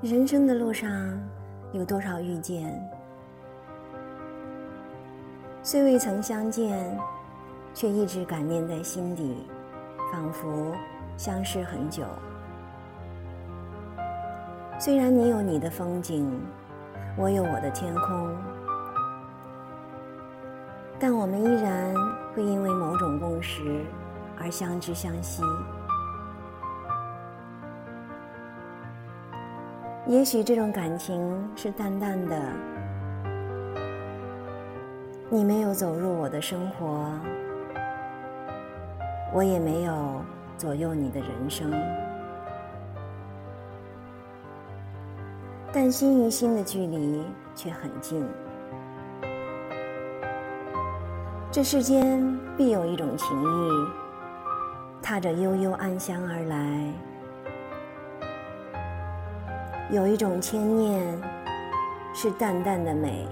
人生的路上有多少遇见？虽未曾相见，却一直感念在心底，仿佛相识很久。虽然你有你的风景，我有我的天空，但我们依然会因为某种共识而相知相惜。也许这种感情是淡淡的，你没有走入我的生活，我也没有左右你的人生，但心与心的距离却很近。这世间必有一种情谊，踏着悠悠暗香而来。有一种牵念，是淡淡的美，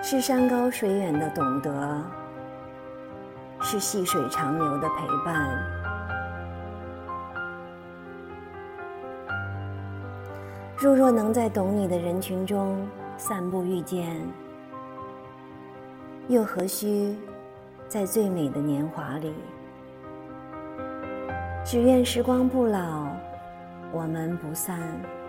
是山高水远的懂得，是细水长流的陪伴。若若能在懂你的人群中散步遇见，又何须在最美的年华里？只愿时光不老。我们不散。